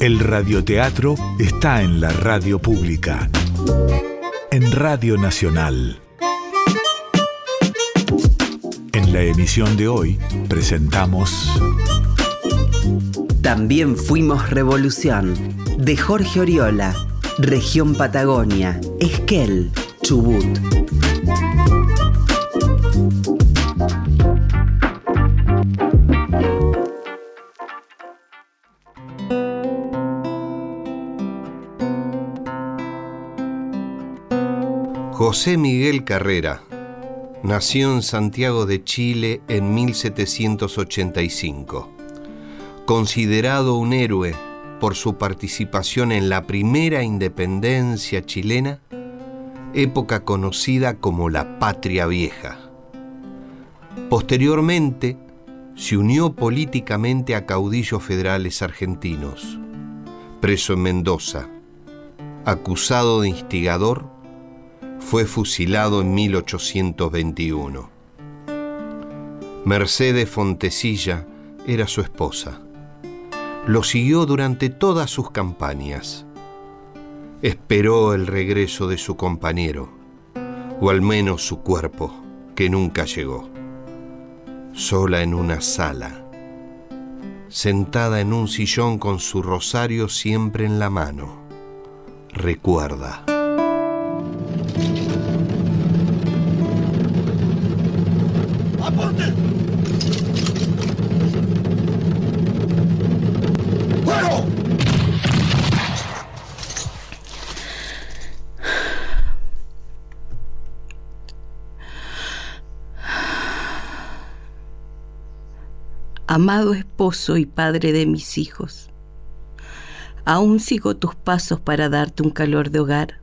El radioteatro está en la radio pública. En Radio Nacional. En la emisión de hoy presentamos... También fuimos revolución. De Jorge Oriola. Región Patagonia. Esquel. Chubut. José Miguel Carrera nació en Santiago de Chile en 1785. Considerado un héroe por su participación en la primera independencia chilena, época conocida como la Patria Vieja. Posteriormente, se unió políticamente a caudillos federales argentinos. Preso en Mendoza, acusado de instigador, fue fusilado en 1821. Mercedes Fontecilla era su esposa. Lo siguió durante todas sus campañas esperó el regreso de su compañero, o al menos su cuerpo, que nunca llegó. Sola en una sala, sentada en un sillón con su rosario siempre en la mano, recuerda. Amado esposo y padre de mis hijos. Aún sigo tus pasos para darte un calor de hogar,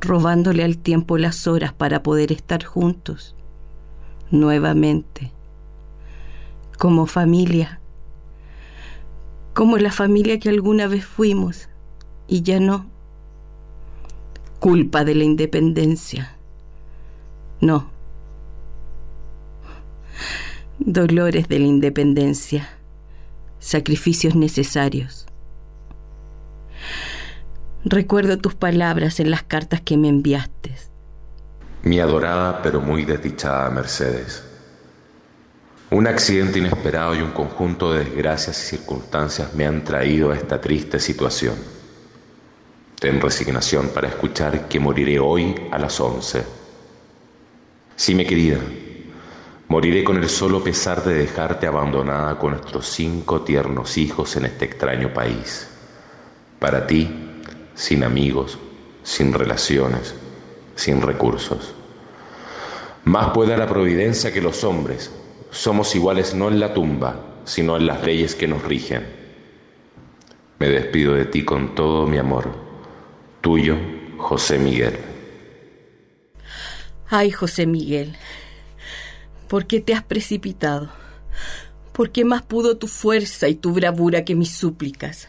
robándole al tiempo las horas para poder estar juntos, nuevamente, como familia, como la familia que alguna vez fuimos y ya no. Culpa de la independencia. No dolores de la independencia, sacrificios necesarios. Recuerdo tus palabras en las cartas que me enviaste. Mi adorada pero muy desdichada Mercedes. Un accidente inesperado y un conjunto de desgracias y circunstancias me han traído a esta triste situación. Ten resignación para escuchar que moriré hoy a las once. Sí, mi querida, Moriré con el solo pesar de dejarte abandonada con nuestros cinco tiernos hijos en este extraño país. Para ti, sin amigos, sin relaciones, sin recursos. Más pueda la providencia que los hombres. Somos iguales no en la tumba, sino en las leyes que nos rigen. Me despido de ti con todo mi amor. Tuyo, José Miguel. Ay, José Miguel. ¿Por qué te has precipitado? ¿Por qué más pudo tu fuerza y tu bravura que mis súplicas?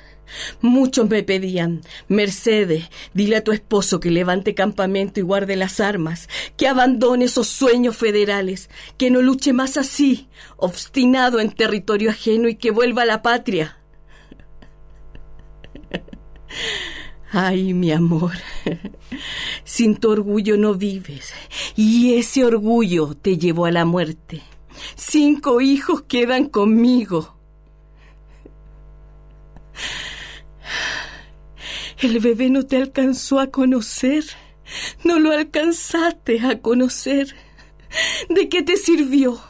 Muchos me pedían, Mercedes, dile a tu esposo que levante campamento y guarde las armas, que abandone esos sueños federales, que no luche más así, obstinado en territorio ajeno y que vuelva a la patria. Ay, mi amor, sin tu orgullo no vives y ese orgullo te llevó a la muerte. Cinco hijos quedan conmigo. El bebé no te alcanzó a conocer, no lo alcanzaste a conocer. ¿De qué te sirvió?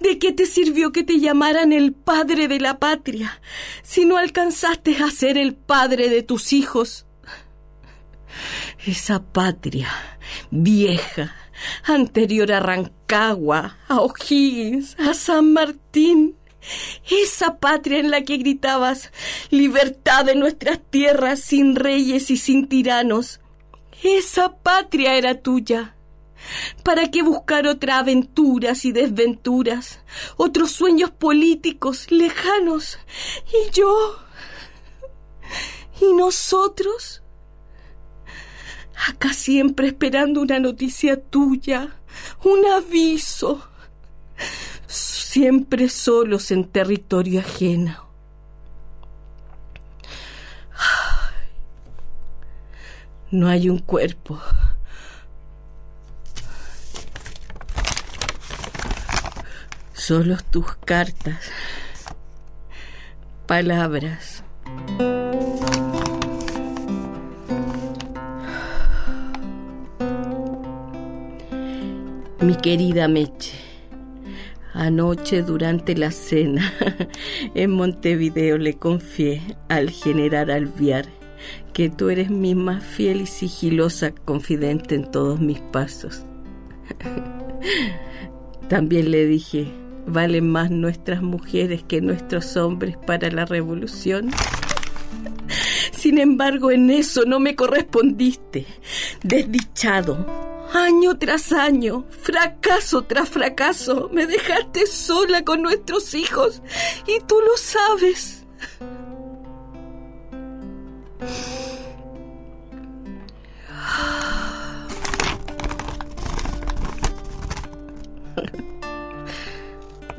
¿De qué te sirvió que te llamaran el padre de la patria si no alcanzaste a ser el padre de tus hijos? Esa patria vieja, anterior a Rancagua, a O'Higgins, a San Martín, Esa patria en la que gritabas libertad de nuestras tierras sin reyes y sin tiranos. Esa patria era tuya. ¿Para qué buscar otras aventuras y desventuras, otros sueños políticos lejanos? ¿Y yo? ¿Y nosotros? Acá siempre esperando una noticia tuya, un aviso. Siempre solos en territorio ajeno. No hay un cuerpo. Solo tus cartas, palabras. Mi querida Meche, anoche durante la cena en Montevideo le confié al general Alviar que tú eres mi más fiel y sigilosa confidente en todos mis pasos. También le dije, ¿valen más nuestras mujeres que nuestros hombres para la revolución? Sin embargo, en eso no me correspondiste, desdichado Año tras año, fracaso tras fracaso, me dejaste sola con nuestros hijos y tú lo sabes.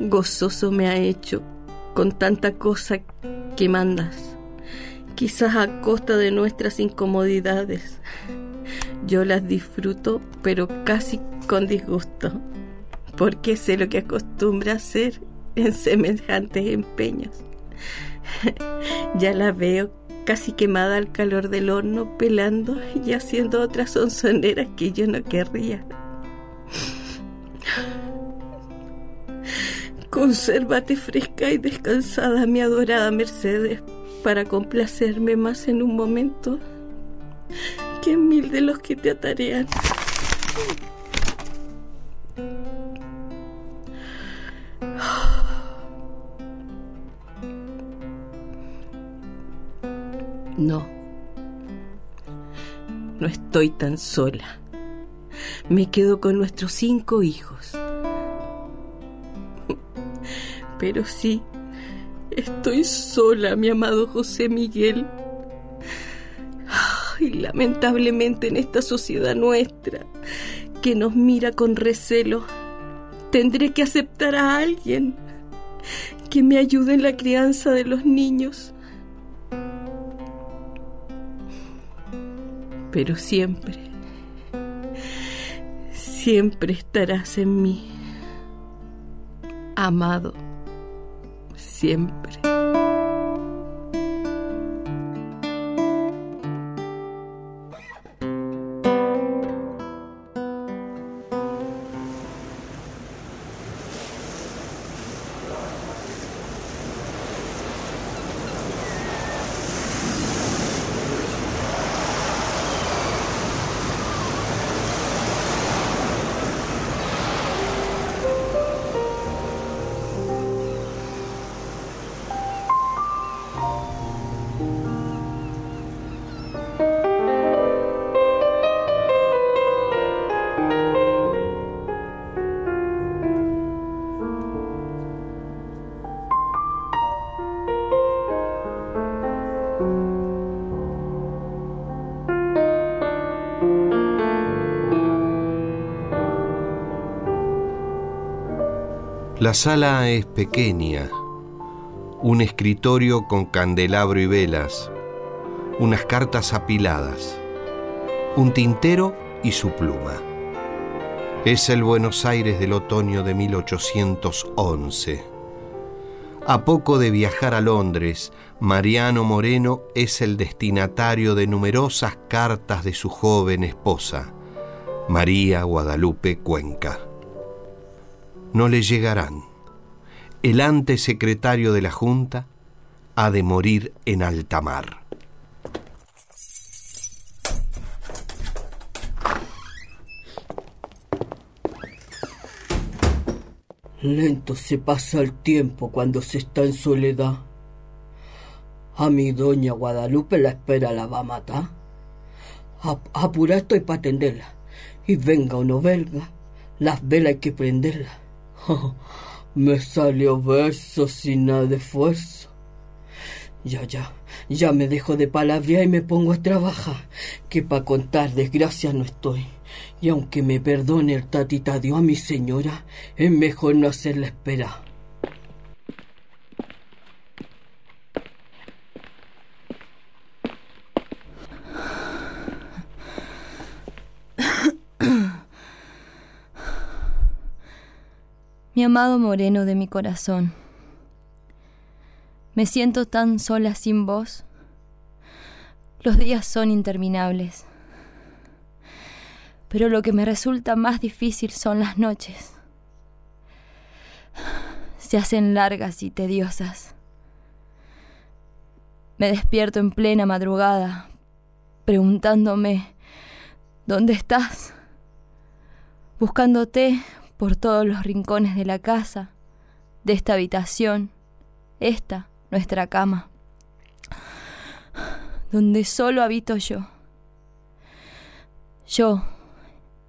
Gozoso me ha hecho con tanta cosa que mandas, quizás a costa de nuestras incomodidades. Yo las disfruto, pero casi con disgusto, porque sé lo que acostumbra hacer en semejantes empeños. ya la veo casi quemada al calor del horno, pelando y haciendo otras sonzoneras que yo no querría. Consérvate fresca y descansada, mi adorada Mercedes, para complacerme más en un momento que mil de los que te atarean. No, no estoy tan sola. Me quedo con nuestros cinco hijos. Pero sí, estoy sola, mi amado José Miguel y lamentablemente en esta sociedad nuestra, que nos mira con recelo, tendré que aceptar a alguien que me ayude en la crianza de los niños. Pero siempre, siempre estarás en mí, amado, siempre. La sala es pequeña, un escritorio con candelabro y velas, unas cartas apiladas, un tintero y su pluma. Es el Buenos Aires del otoño de 1811. A poco de viajar a Londres, Mariano Moreno es el destinatario de numerosas cartas de su joven esposa, María Guadalupe Cuenca no le llegarán. El antesecretario de la Junta ha de morir en alta mar. Lento se pasa el tiempo cuando se está en soledad. A mi doña Guadalupe la espera la va a matar. Apura estoy para atenderla. Y venga o no venga, las velas hay que prenderlas. me salió verso sin nada de esfuerzo. Ya, ya, ya me dejo de palabrear y me pongo a trabajar, que para contar desgracias no estoy. Y aunque me perdone el tatita dio a mi señora, es mejor no hacerla esperar. Mi amado moreno de mi corazón, me siento tan sola sin vos. Los días son interminables pero lo que me resulta más difícil son las noches. Se hacen largas y tediosas. Me despierto en plena madrugada, preguntándome, ¿dónde estás? Buscándote por todos los rincones de la casa, de esta habitación, esta, nuestra cama, donde solo habito yo. Yo,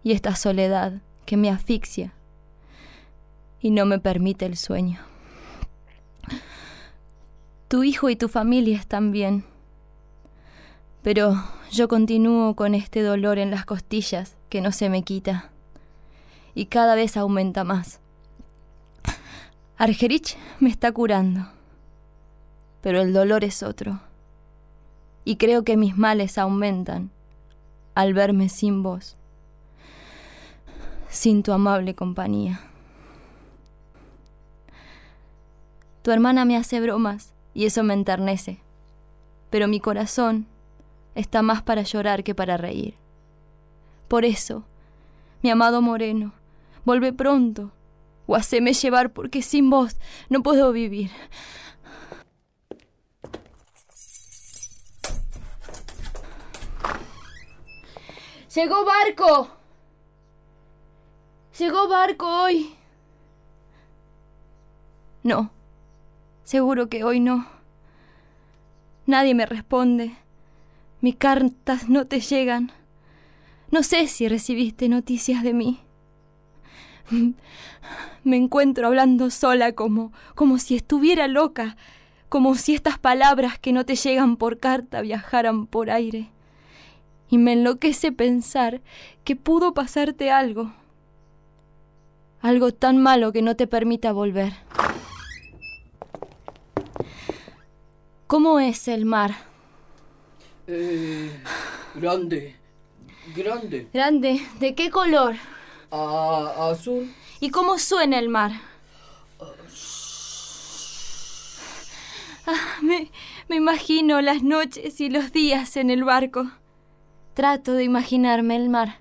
y esta soledad que me asfixia y no me permite el sueño. Tu hijo y tu familia están bien, pero yo continúo con este dolor en las costillas que no se me quita y cada vez aumenta más. Argerich me está curando, pero el dolor es otro, y creo que mis males aumentan al verme sin voz sin tu amable compañía. Tu hermana me hace bromas y eso me enternece, pero mi corazón está más para llorar que para reír. Por eso, mi amado Moreno, vuelve pronto o haceme llevar porque sin vos no puedo vivir. ¡Llegó barco! Llegó barco hoy. No, seguro que hoy no. Nadie me responde. Mis cartas no te llegan. No sé si recibiste noticias de mí. Me encuentro hablando sola como como si estuviera loca, como si estas palabras que no te llegan por carta viajaran por aire. Y me enloquece pensar que pudo pasarte algo algo tan malo que no te permita volver. ¿Cómo es el mar? Eh, grande, grande. Grande, ¿de qué color? Azul. ¿Y cómo suena el mar? Ah, me, me imagino las noches y los días en el barco. Trato de imaginarme el mar.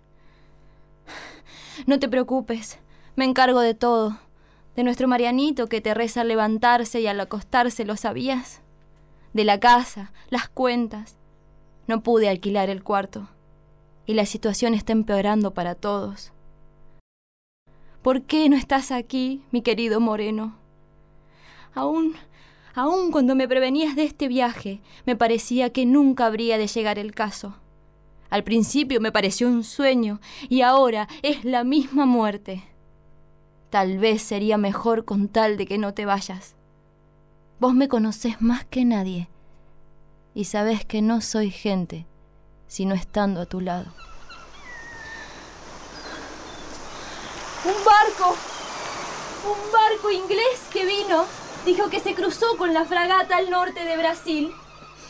No te preocupes. Me encargo de todo. De nuestro Marianito que te reza al levantarse y al acostarse, ¿lo sabías? De la casa, las cuentas. No pude alquilar el cuarto. Y la situación está empeorando para todos. ¿Por qué no estás aquí, mi querido Moreno? Aún, aún cuando me prevenías de este viaje, me parecía que nunca habría de llegar el caso. Al principio me pareció un sueño y ahora es la misma muerte. Tal vez sería mejor con tal de que no te vayas. Vos me conocés más que nadie y sabés que no soy gente sino estando a tu lado. Un barco, un barco inglés que vino, dijo que se cruzó con la fragata al norte de Brasil.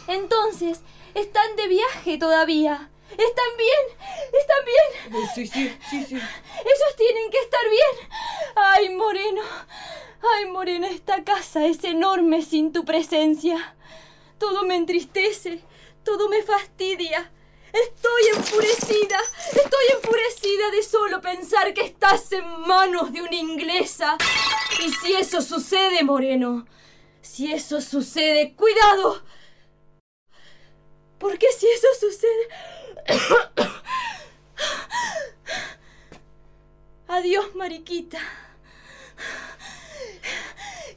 Entonces, están de viaje todavía. ¿Están bien? ¿Están bien? Sí, sí, sí, sí. Ellos tienen que estar bien. Ay, Moreno. Ay, Moreno, esta casa es enorme sin tu presencia. Todo me entristece, todo me fastidia. Estoy enfurecida, estoy enfurecida de solo pensar que estás en manos de una inglesa. Y si eso sucede, Moreno, si eso sucede, cuidado. Porque si eso sucede... Adiós, Mariquita.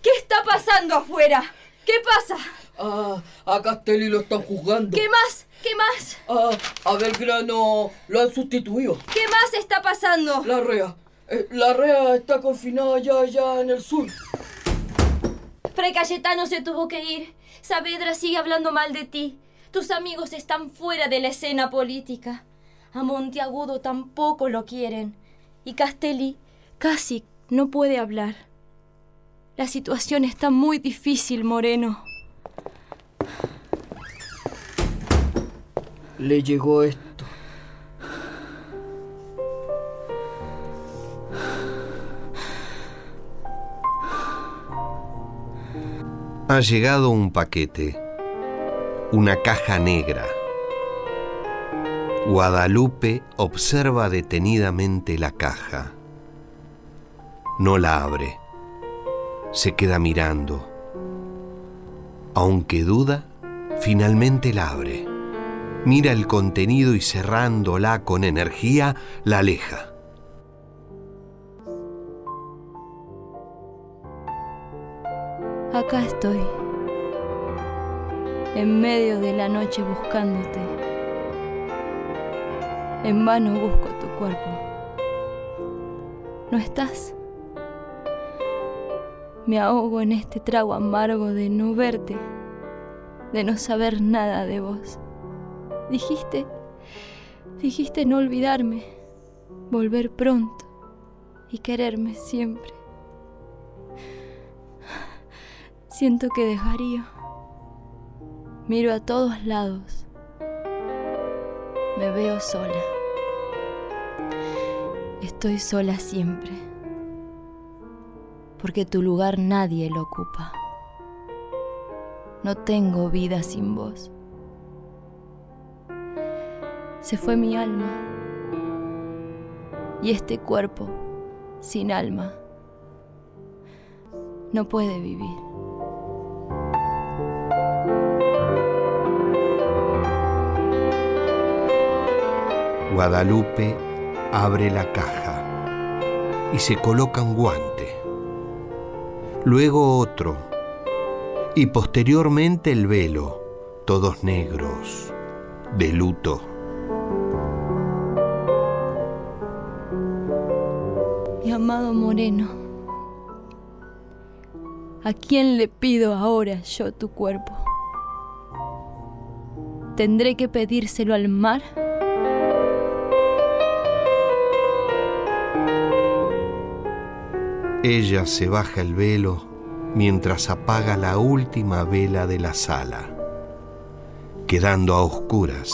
¿Qué está pasando afuera? ¿Qué pasa? Ah, a Castelli lo están juzgando. ¿Qué más? ¿Qué más? Ah, a Belgrano lo han sustituido. ¿Qué más está pasando? La rea. Eh, la rea está confinada ya allá en el sur. Fray Cayetano se tuvo que ir. Saavedra sigue hablando mal de ti. Tus amigos están fuera de la escena política. A Monteagudo tampoco lo quieren. Y Castelli casi no puede hablar. La situación está muy difícil, Moreno. Le llegó esto. Ha llegado un paquete, una caja negra. Guadalupe observa detenidamente la caja. No la abre. Se queda mirando. Aunque duda, finalmente la abre. Mira el contenido y cerrándola con energía, la aleja. Acá estoy, en medio de la noche buscándote. En vano busco tu cuerpo. ¿No estás? Me ahogo en este trago amargo de no verte, de no saber nada de vos. Dijiste, dijiste no olvidarme, volver pronto y quererme siempre. Siento que desvarío. Miro a todos lados. Me veo sola. Estoy sola siempre. Porque tu lugar nadie lo ocupa. No tengo vida sin vos. Se fue mi alma. Y este cuerpo, sin alma, no puede vivir. Guadalupe abre la caja y se coloca un guante, luego otro y posteriormente el velo, todos negros, de luto. Moreno, ¿a quién le pido ahora yo tu cuerpo? ¿Tendré que pedírselo al mar? Ella se baja el velo mientras apaga la última vela de la sala, quedando a oscuras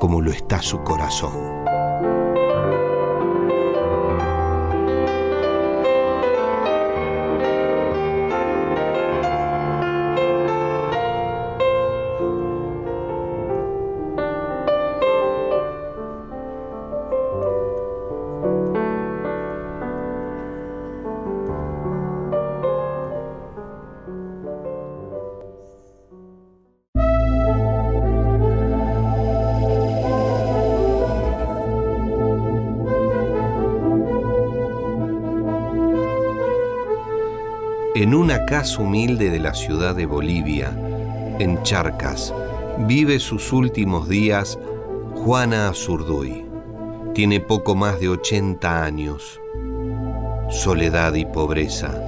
como lo está su corazón. Casa humilde de la ciudad de Bolivia, en Charcas, vive sus últimos días Juana Azurduy. Tiene poco más de 80 años. Soledad y pobreza.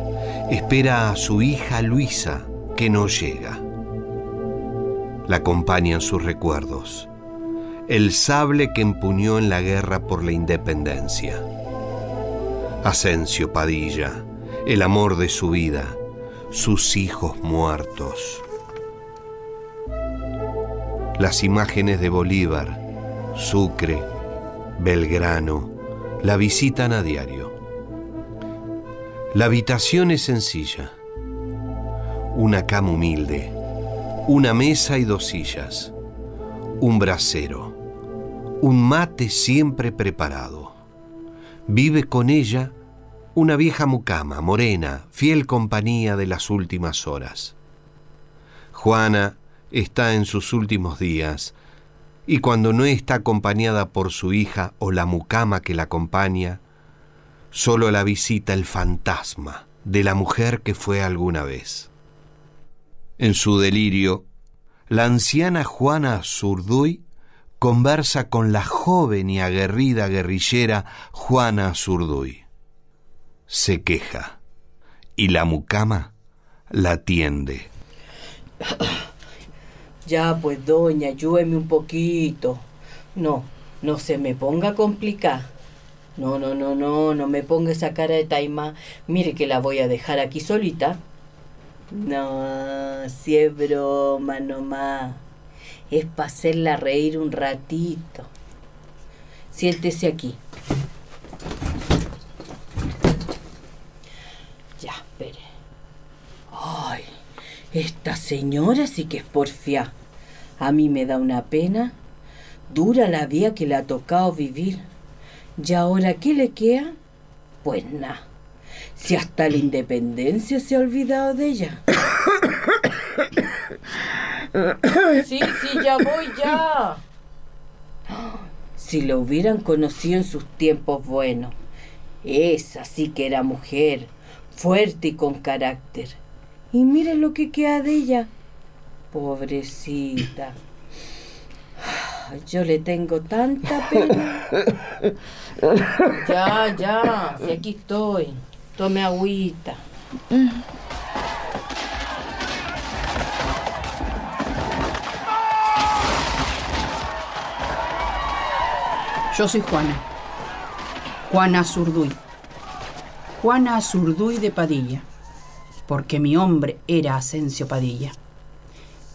Espera a su hija Luisa, que no llega. La acompañan sus recuerdos. El sable que empuñó en la guerra por la independencia. Asensio Padilla el amor de su vida, sus hijos muertos. Las imágenes de Bolívar, Sucre, Belgrano, la visitan a diario. La habitación es sencilla. Una cama humilde, una mesa y dos sillas, un brasero, un mate siempre preparado. Vive con ella una vieja mucama, morena, fiel compañía de las últimas horas. Juana está en sus últimos días, y cuando no está acompañada por su hija o la mucama que la acompaña, Solo la visita el fantasma de la mujer que fue alguna vez. En su delirio, la anciana Juana Zurduy conversa con la joven y aguerrida guerrillera Juana Zurduy. Se queja y la mucama la atiende. Ya pues, doña, ayúdeme un poquito. No, no se me ponga a complicar. No, no, no, no, no me ponga esa cara de taima. Mire que la voy a dejar aquí solita. No, si es broma nomás. Es para hacerla reír un ratito. Siéntese aquí. Ya, espere. Ay, esta señora sí que es porfia. A mí me da una pena. Dura la vida que le ha tocado vivir. ¿Y ahora qué le queda? Pues nada. Si hasta la independencia se ha olvidado de ella. Sí, sí, ya voy ya. Si lo hubieran conocido en sus tiempos buenos. Esa sí que era mujer, fuerte y con carácter. Y miren lo que queda de ella. Pobrecita. Yo le tengo tanta pena. Ya, ya, si aquí estoy. Tome agüita. Yo soy Juana. Juana Zurduy. Juana Zurduy de Padilla. Porque mi hombre era Asensio Padilla.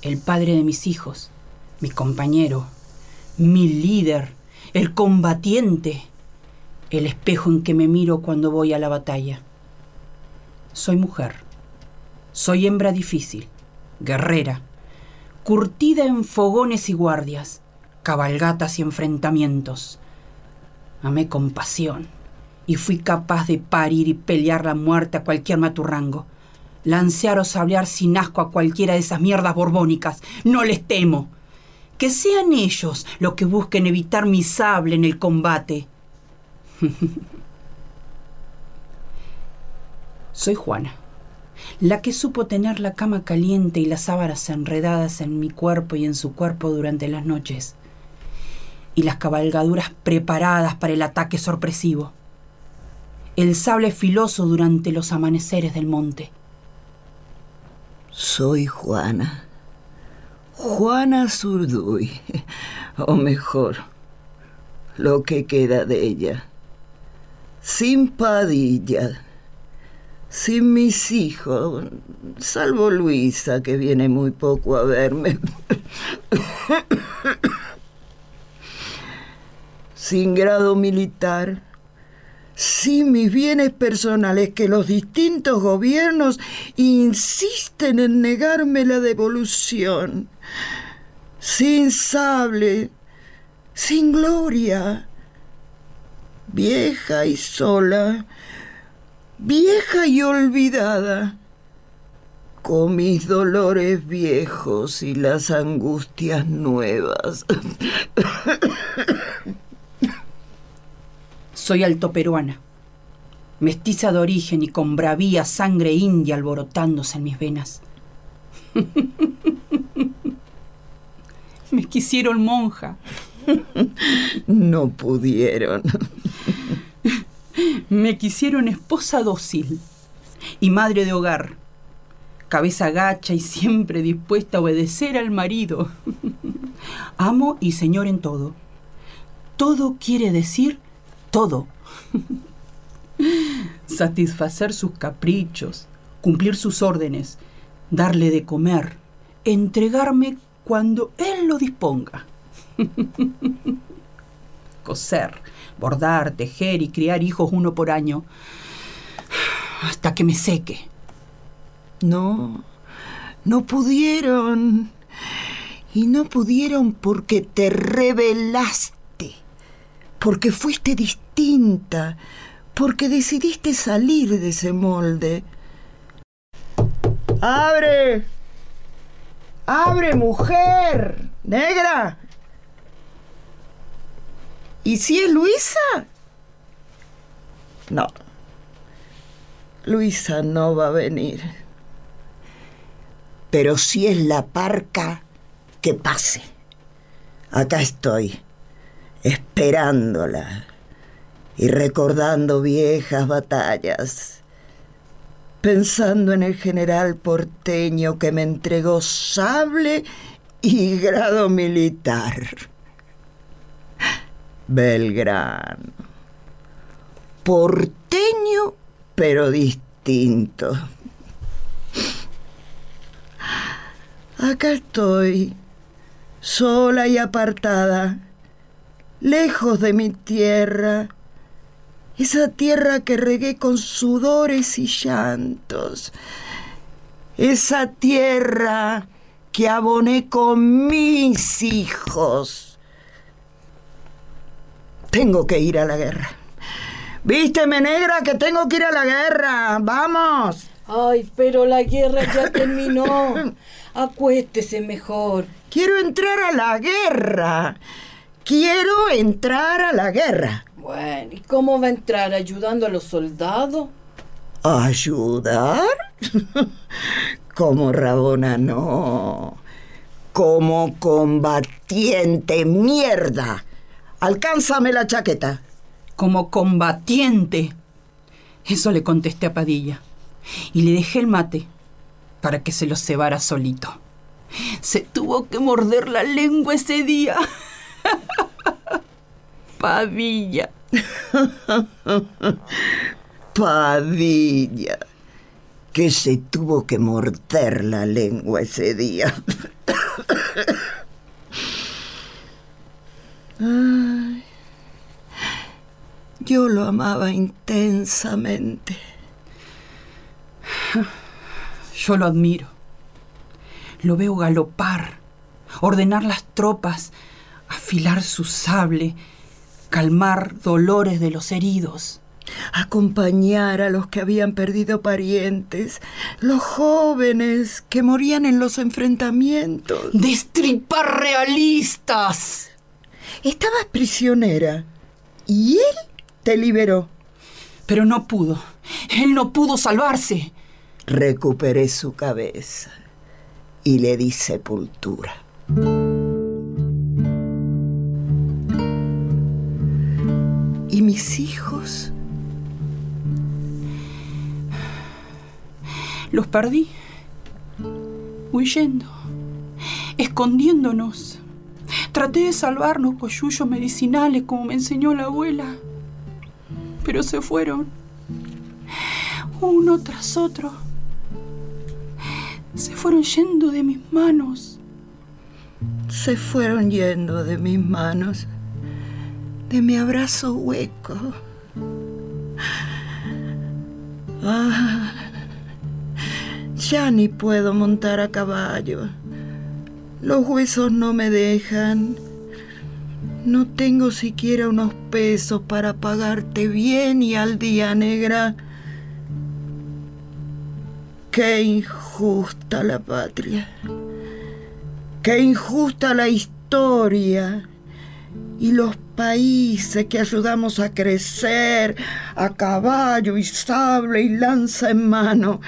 El padre de mis hijos, mi compañero, mi líder, el combatiente, el espejo en que me miro cuando voy a la batalla. Soy mujer. Soy hembra difícil, guerrera, curtida en fogones y guardias, cabalgatas y enfrentamientos amé con pasión y fui capaz de parir y pelear la muerte a cualquier maturrango. Lancear o sablear sin asco a cualquiera de esas mierdas borbónicas. No les temo. Que sean ellos los que busquen evitar mi sable en el combate. Soy Juana, la que supo tener la cama caliente y las sábanas enredadas en mi cuerpo y en su cuerpo durante las noches y las cabalgaduras preparadas para el ataque sorpresivo. El sable filoso durante los amaneceres del monte. Soy Juana. Juana Zurduy. O mejor, lo que queda de ella. Sin Padilla. Sin mis hijos. Salvo Luisa, que viene muy poco a verme. sin grado militar, sin mis bienes personales que los distintos gobiernos insisten en negarme la devolución, sin sable, sin gloria, vieja y sola, vieja y olvidada, con mis dolores viejos y las angustias nuevas. Soy altoperuana, mestiza de origen y con bravía sangre india alborotándose en mis venas. Me quisieron monja. No pudieron. Me quisieron esposa dócil y madre de hogar, cabeza gacha y siempre dispuesta a obedecer al marido. Amo y señor en todo. Todo quiere decir todo. Satisfacer sus caprichos, cumplir sus órdenes, darle de comer, entregarme cuando él lo disponga. Coser, bordar, tejer y criar hijos uno por año, hasta que me seque. No, no pudieron. Y no pudieron porque te rebelaste porque fuiste distinta, porque decidiste salir de ese molde. ¡Abre! ¡Abre, mujer! ¡Negra! ¿Y si es Luisa? No. Luisa no va a venir. Pero si es la parca, que pase. Acá estoy, esperándola y recordando viejas batallas, pensando en el general porteño que me entregó sable y grado militar. Belgrano. Porteño, pero distinto. Acá estoy, sola y apartada, lejos de mi tierra, esa tierra que regué con sudores y llantos, esa tierra que aboné con mis hijos. Tengo que ir a la guerra. Vísteme, negra, que tengo que ir a la guerra. Vamos. Ay, pero la guerra ya terminó. Acuéstese mejor. Quiero entrar a la guerra. Quiero entrar a la guerra. Bueno, ¿y cómo va a entrar? ¿Ayudando a los soldados? ¿Ayudar? Como Rabona no. Como combatiente, mierda. Alcánzame la chaqueta. Como combatiente. Eso le contesté a Padilla. Y le dejé el mate para que se lo cebara solito. Se tuvo que morder la lengua ese día. Padilla. Padilla. Que se tuvo que morder la lengua ese día. Ay, yo lo amaba intensamente. Yo lo admiro. Lo veo galopar, ordenar las tropas, afilar su sable, calmar dolores de los heridos. Acompañar a los que habían perdido parientes, los jóvenes que morían en los enfrentamientos. ¡Destripar realistas! Estabas prisionera y él te liberó. Pero no pudo. Él no pudo salvarse. Recuperé su cabeza y le di sepultura. Mis hijos? Los perdí. Huyendo. Escondiéndonos. Traté de salvarnos con yuyos medicinales como me enseñó la abuela. Pero se fueron. Uno tras otro. Se fueron yendo de mis manos. Se fueron yendo de mis manos. De mi abrazo hueco. Ah, ya ni puedo montar a caballo. Los huesos no me dejan. No tengo siquiera unos pesos para pagarte bien y al día negra. Qué injusta la patria. Qué injusta la historia. Y los países que ayudamos a crecer a caballo y sable y lanza en mano.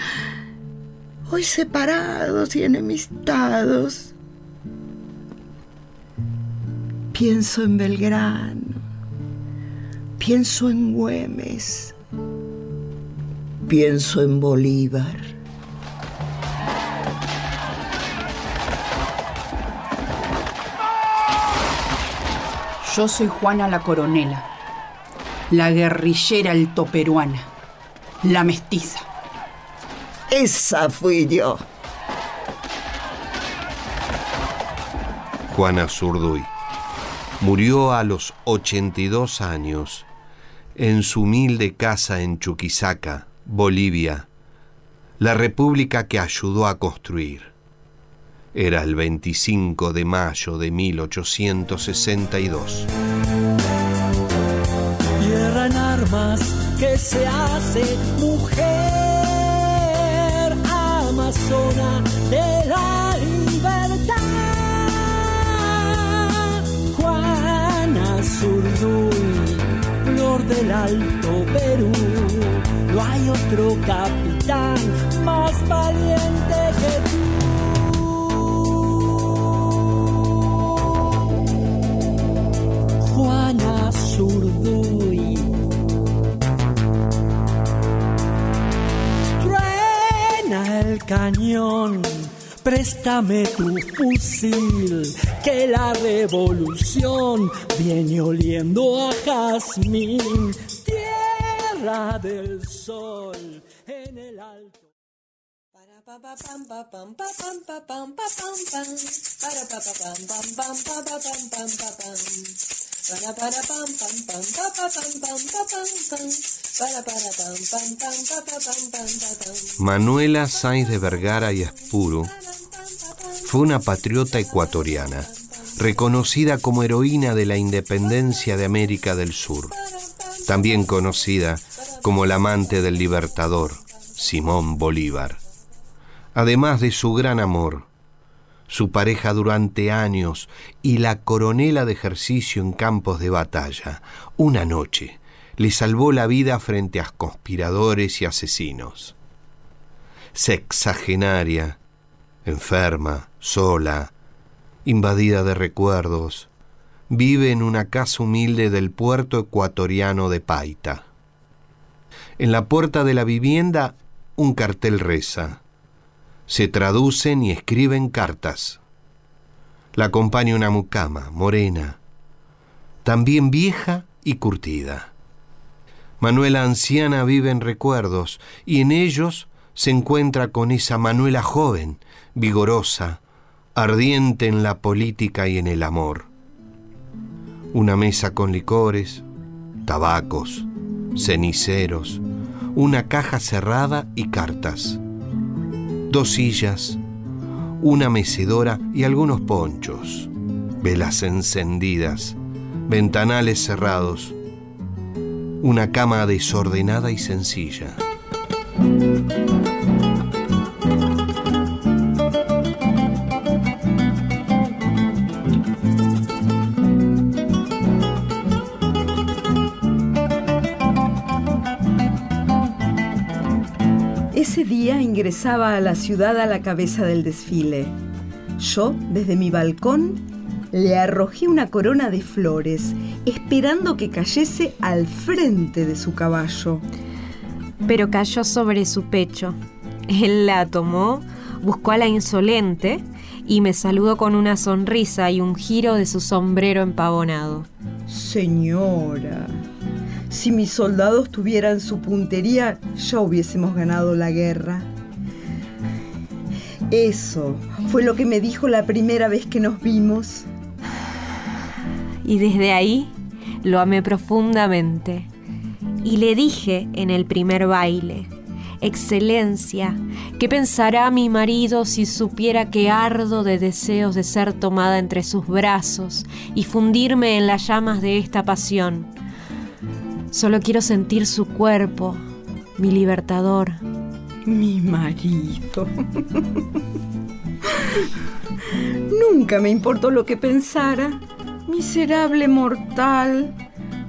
Hoy separados y enemistados. Pienso en Belgrano, pienso en Güemes, pienso en Bolívar. Yo soy Juana la Coronela, la guerrillera altoperuana, la mestiza. Esa fui yo. Juana Zurduy murió a los 82 años en su humilde casa en Chuquisaca, Bolivia, la república que ayudó a construir. Era el 25 de mayo de 1862. Tierra en armas que se hace mujer, amazona de la libertad. Juana Zurduy, flor del Alto Perú. no hay otro capitán más valiente que tú. Juana Zurduy. Truena el cañón préstame tu fusil, que la revolución viene oliendo a jazmín, tierra del sol en el alto. Manuela Sáenz de Vergara y Espuro fue una patriota ecuatoriana, reconocida como heroína de la independencia de América del Sur, también conocida como la amante del libertador, Simón Bolívar. Además de su gran amor, su pareja durante años y la coronela de ejercicio en campos de batalla, una noche le salvó la vida frente a conspiradores y asesinos. Sexagenaria, enferma, sola, invadida de recuerdos, vive en una casa humilde del puerto ecuatoriano de Paita. En la puerta de la vivienda un cartel reza. Se traducen y escriben cartas. La acompaña una mucama, morena, también vieja y curtida. Manuela anciana vive en recuerdos y en ellos se encuentra con esa Manuela joven, vigorosa, ardiente en la política y en el amor. Una mesa con licores, tabacos, ceniceros, una caja cerrada y cartas. Dos sillas, una mecedora y algunos ponchos, velas encendidas, ventanales cerrados, una cama desordenada y sencilla. Día ingresaba a la ciudad a la cabeza del desfile. Yo, desde mi balcón, le arrojé una corona de flores, esperando que cayese al frente de su caballo. Pero cayó sobre su pecho. Él la tomó, buscó a la insolente y me saludó con una sonrisa y un giro de su sombrero empavonado. Señora, si mis soldados tuvieran su puntería, ya hubiésemos ganado la guerra. Eso fue lo que me dijo la primera vez que nos vimos. Y desde ahí lo amé profundamente. Y le dije en el primer baile, Excelencia, ¿qué pensará mi marido si supiera que ardo de deseos de ser tomada entre sus brazos y fundirme en las llamas de esta pasión? Solo quiero sentir su cuerpo, mi libertador. Mi marido. Nunca me importó lo que pensara. Miserable mortal,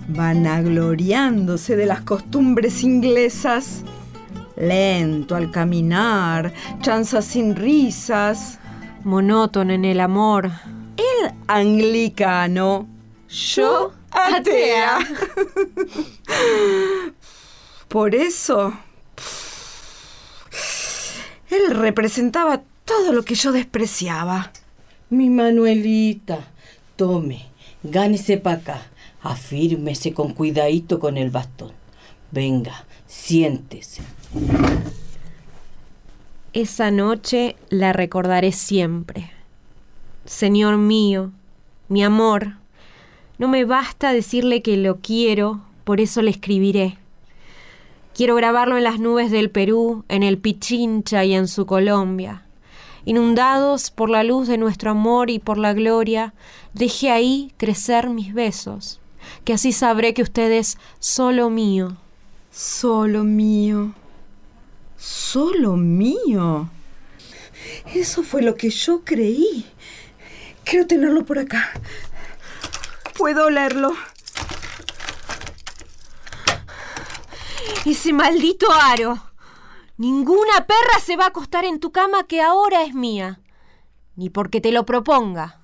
vanagloriándose de las costumbres inglesas. Lento al caminar, chanza sin risas. Monótono en el amor. El anglicano. Yo atea. Por eso, él representaba todo lo que yo despreciaba. Mi Manuelita, tome, gánese para acá, afírmese con cuidadito con el bastón. Venga, siéntese. Esa noche la recordaré siempre. Señor mío, mi amor, no me basta decirle que lo quiero, por eso le escribiré. Quiero grabarlo en las nubes del Perú, en el Pichincha y en su Colombia. Inundados por la luz de nuestro amor y por la gloria, dejé ahí crecer mis besos, que así sabré que usted es solo mío. Solo mío. Solo mío. Eso fue lo que yo creí. Quiero tenerlo por acá. Puedo olerlo. Ese maldito aro. Ninguna perra se va a acostar en tu cama que ahora es mía. Ni porque te lo proponga,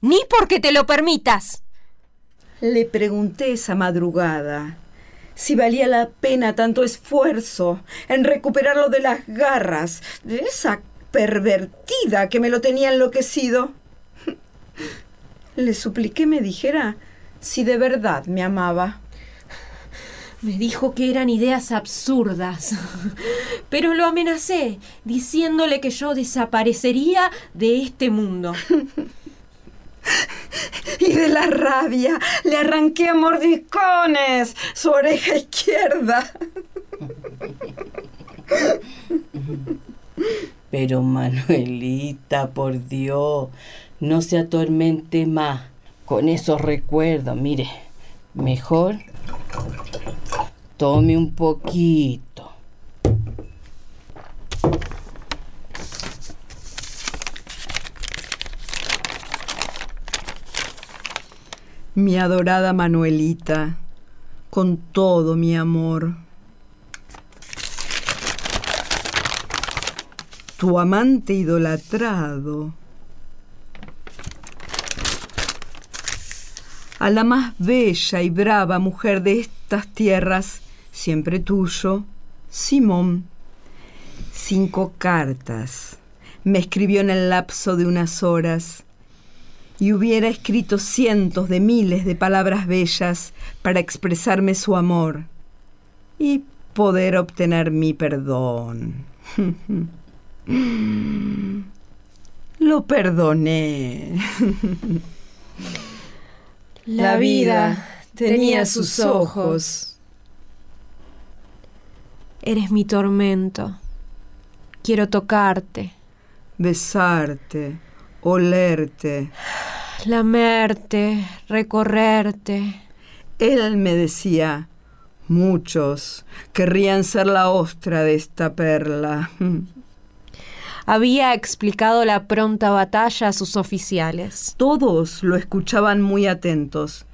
ni porque te lo permitas. Le pregunté esa madrugada si valía la pena tanto esfuerzo en recuperarlo de las garras de esa pervertida que me lo tenía enloquecido. Le supliqué me dijera si de verdad me amaba. Me dijo que eran ideas absurdas, pero lo amenacé, diciéndole que yo desaparecería de este mundo. Y de la rabia le arranqué a mordiscones su oreja izquierda. Pero Manuelita, por Dios, no se atormente más con esos recuerdos. Mire, mejor tome un poquito. Mi adorada Manuelita, con todo mi amor. Tu amante idolatrado. A la más bella y brava mujer de estas tierras, siempre tuyo, Simón. Cinco cartas me escribió en el lapso de unas horas y hubiera escrito cientos de miles de palabras bellas para expresarme su amor y poder obtener mi perdón. Lo perdoné. La vida tenía sus ojos. Eres mi tormento. Quiero tocarte. Besarte olerte, lamerte, recorrerte. Él me decía, muchos querrían ser la ostra de esta perla. Había explicado la pronta batalla a sus oficiales. Todos lo escuchaban muy atentos,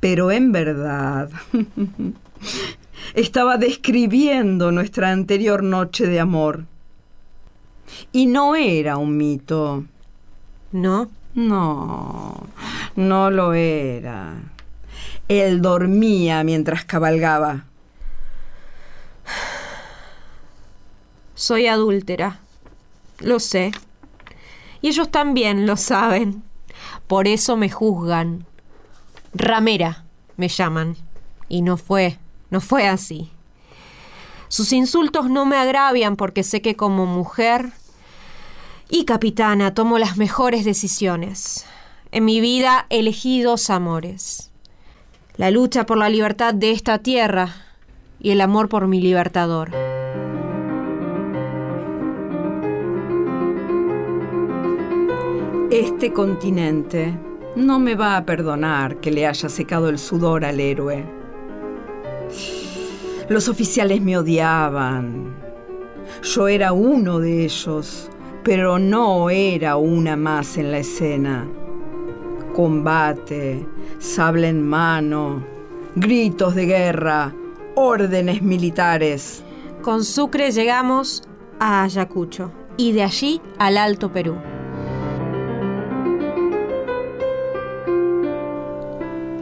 pero en verdad estaba describiendo nuestra anterior noche de amor. Y no era un mito. ¿No? No, no lo era. Él dormía mientras cabalgaba. Soy adúltera. Lo sé. Y ellos también lo saben. Por eso me juzgan. Ramera me llaman. Y no fue, no fue así. Sus insultos no me agravian porque sé que como mujer y capitana, tomo las mejores decisiones. En mi vida elegí dos amores. La lucha por la libertad de esta tierra y el amor por mi libertador. Este continente no me va a perdonar que le haya secado el sudor al héroe. Los oficiales me odiaban. Yo era uno de ellos pero no era una más en la escena. Combate, sable en mano, gritos de guerra, órdenes militares. Con Sucre llegamos a Ayacucho y de allí al Alto Perú.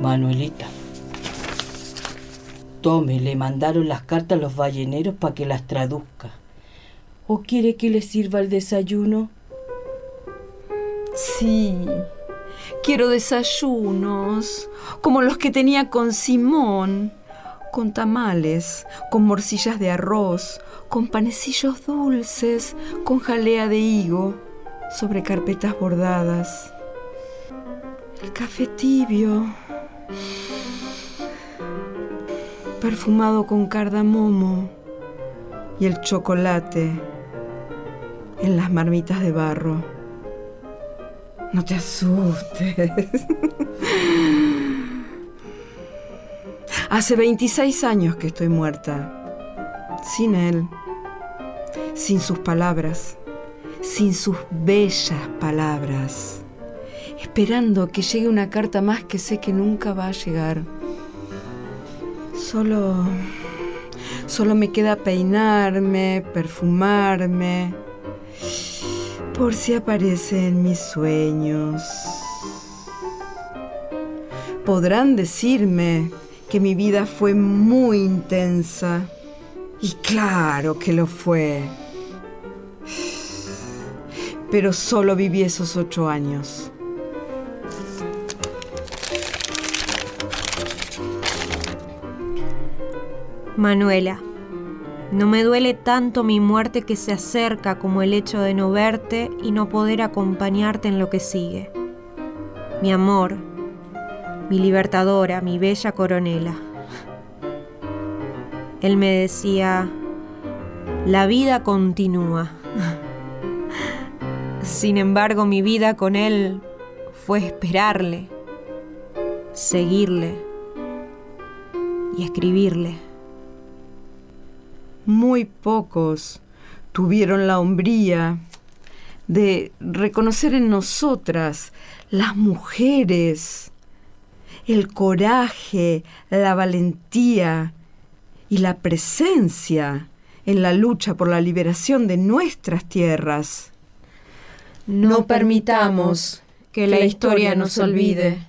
Manuelita, tome, le mandaron las cartas a los balleneros para que las traduzca. ¿O quiere que le sirva el desayuno? Sí, quiero desayunos, como los que tenía con Simón, con tamales, con morcillas de arroz, con panecillos dulces, con jalea de higo, sobre carpetas bordadas. El café tibio, perfumado con cardamomo, y el chocolate en las marmitas de barro. No te asustes. Hace 26 años que estoy muerta. Sin él. Sin sus palabras. Sin sus bellas palabras. Esperando que llegue una carta más que sé que nunca va a llegar. Solo Solo me queda peinarme, perfumarme, por si aparece en mis sueños. Podrán decirme que mi vida fue muy intensa. Y claro que lo fue. Pero solo viví esos ocho años. Manuela, no me duele tanto mi muerte que se acerca como el hecho de no verte y no poder acompañarte en lo que sigue. Mi amor, mi libertadora, mi bella coronela. Él me decía, la vida continúa. Sin embargo, mi vida con él fue esperarle, seguirle y escribirle muy pocos tuvieron la hombría de reconocer en nosotras, las mujeres, el coraje, la valentía y la presencia en la lucha por la liberación de nuestras tierras. No, permitamos que la historia nos olvide.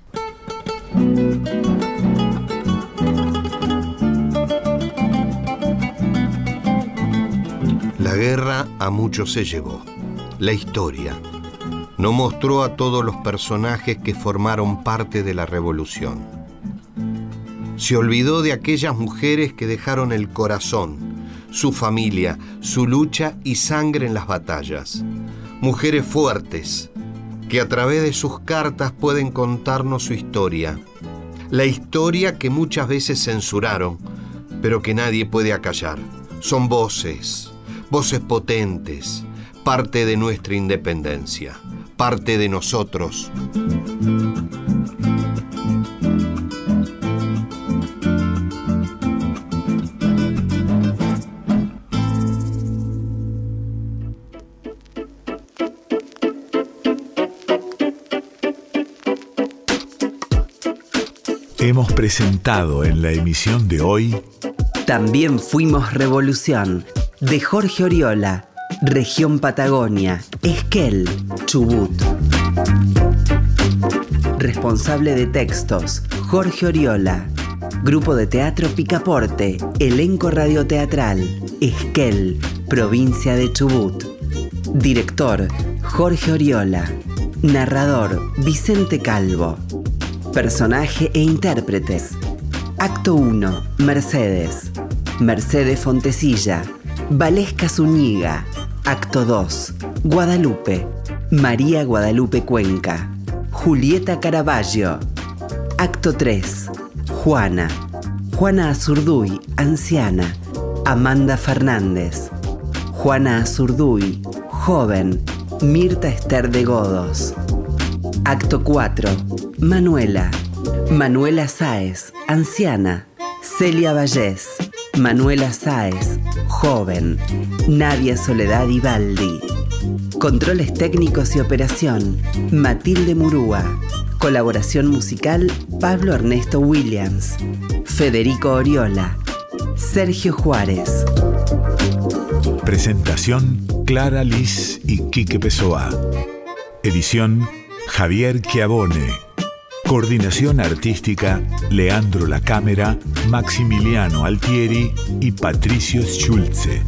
La guerra a muchos se llevó. La historia no mostró a todos los personajes que formaron parte de la revolución. Se olvidó de aquellas mujeres que dejaron el corazón, su familia, su lucha y sangre en las batallas. Mujeres fuertes, que a través de sus cartas pueden contarnos su historia. La historia que muchas veces censuraron, pero que nadie puede acallar. Son voces, voces potentes, parte de nuestra independencia, parte de nosotros. Hemos presentado en la emisión de hoy También fuimos revolución de Jorge Oriola, Región Patagonia, Esquel, Chubut. Responsable de textos, Jorge Oriola. Grupo de Teatro Picaporte, Elenco Radioteatral, Esquel, Provincia de Chubut. Director, Jorge Oriola. Narrador, Vicente Calvo. Personaje e intérpretes. Acto 1, Mercedes. Mercedes Fontecilla. Valesca Zúñiga. Acto 2. Guadalupe. María Guadalupe Cuenca. Julieta Caraballo. Acto 3. Juana. Juana Azurduy, anciana. Amanda Fernández. Juana Azurduy, joven. Mirta Esther de Godos. Acto 4. Manuela. Manuela Sáez, anciana. Celia Vallés. Manuela Sáez, joven. Nadia Soledad Ibaldi. Controles técnicos y operación. Matilde Murúa. Colaboración musical Pablo Ernesto Williams. Federico Oriola. Sergio Juárez. Presentación Clara Liz y Quique Pessoa. Edición Javier Chiavone. Coordinación artística Leandro La Cámara, Maximiliano Altieri y Patricio Schulze.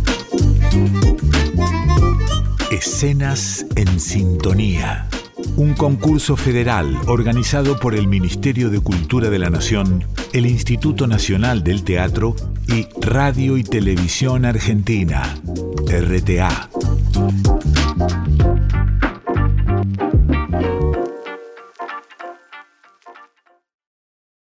Escenas en Sintonía. Un concurso federal organizado por el Ministerio de Cultura de la Nación, el Instituto Nacional del Teatro y Radio y Televisión Argentina, RTA.